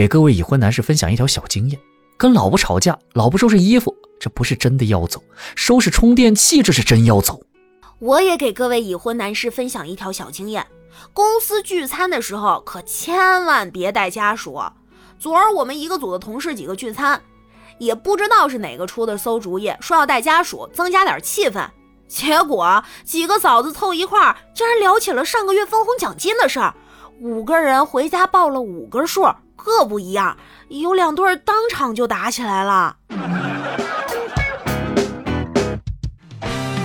给各位已婚男士分享一条小经验：跟老婆吵架，老婆收拾衣服，这不是真的要走；收拾充电器，这是真要走。我也给各位已婚男士分享一条小经验：公司聚餐的时候，可千万别带家属。昨儿我们一个组的同事几个聚餐，也不知道是哪个出的馊主意，说要带家属，增加点气氛。结果几个嫂子凑一块儿，竟然聊起了上个月分红奖金的事儿。五个人回家报了五个数，各不一样，有两对当场就打起来了。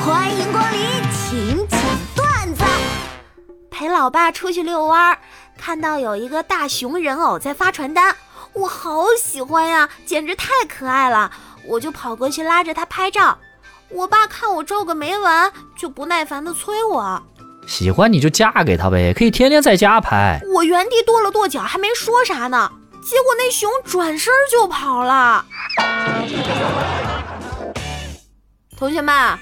欢迎光临请讲段子。陪老爸出去遛弯，看到有一个大熊人偶在发传单，我好喜欢呀，简直太可爱了，我就跑过去拉着他拍照。我爸看我皱个没完，就不耐烦地催我。喜欢你就嫁给他呗，可以天天在家拍。我原地跺了跺脚，还没说啥呢，结果那熊转身就跑了。同学们，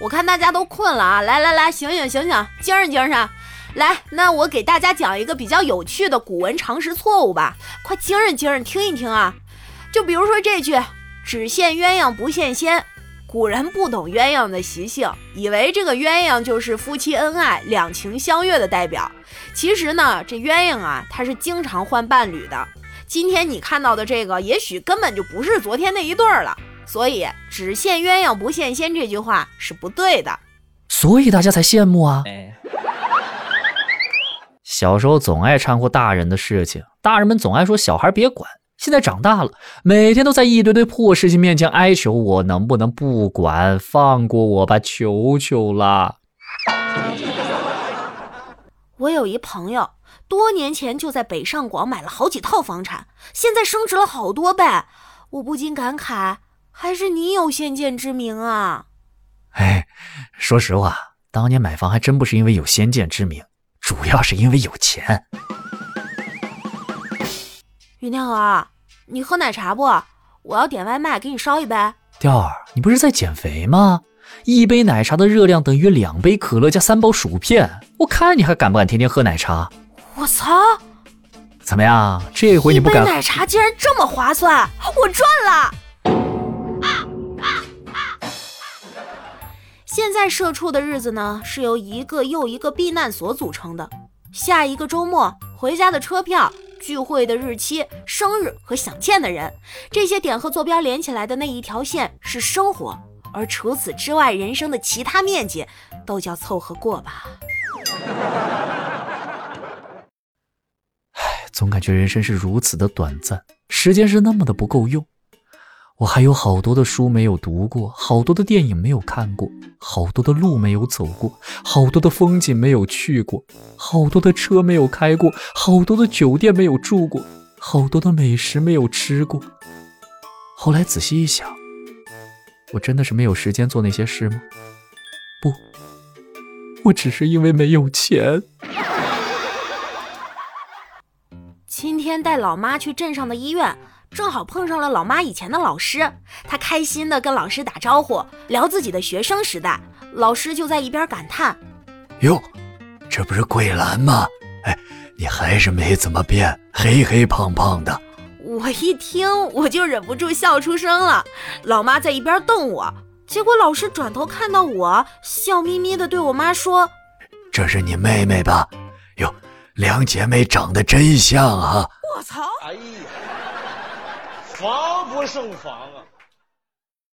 我看大家都困了啊，来来来，醒醒醒醒，精神精神。来，那我给大家讲一个比较有趣的古文常识错误吧，快精神精神听一听啊。就比如说这句“只羡鸳鸯不羡仙”。古人不懂鸳鸯的习性，以为这个鸳鸯就是夫妻恩爱、两情相悦的代表。其实呢，这鸳鸯啊，它是经常换伴侣的。今天你看到的这个，也许根本就不是昨天那一对儿了。所以“只羡鸳鸯不羡仙”这句话是不对的。所以大家才羡慕啊！小时候总爱掺和大人的事情，大人们总爱说小孩别管。现在长大了，每天都在一堆堆破事情面前哀求我能不能不管，放过我吧，求求啦！我有一朋友，多年前就在北上广买了好几套房产，现在升值了好多倍，我不禁感慨，还是你有先见之明啊！哎，说实话，当年买房还真不是因为有先见之明，主要是因为有钱。云天河，你喝奶茶不？我要点外卖，给你烧一杯。调儿，你不是在减肥吗？一杯奶茶的热量等于两杯可乐加三包薯片，我看你还敢不敢天天喝奶茶？我操！怎么样？这回你不敢？奶茶竟然这么划算，我赚了！现在社畜的日子呢，是由一个又一个避难所组成的。下一个周末回家的车票。聚会的日期、生日和想见的人，这些点和坐标连起来的那一条线是生活，而除此之外，人生的其他面积都叫凑合过吧。唉，总感觉人生是如此的短暂，时间是那么的不够用。我还有好多的书没有读过，好多的电影没有看过，好多的路没有走过，好多的风景没有去过，好多的车没有开过，好多的酒店没有住过，好多的美食没有吃过。后来仔细一想，我真的是没有时间做那些事吗？不，我只是因为没有钱。今天带老妈去镇上的医院。正好碰上了老妈以前的老师，她开心的跟老师打招呼，聊自己的学生时代。老师就在一边感叹：“哟，这不是桂兰吗？哎，你还是没怎么变，黑黑胖胖的。”我一听我就忍不住笑出声了。老妈在一边瞪我，结果老师转头看到我，笑眯眯的对我妈说：“这是你妹妹吧？哟，两姐妹长得真像啊！”我操！防不胜防啊！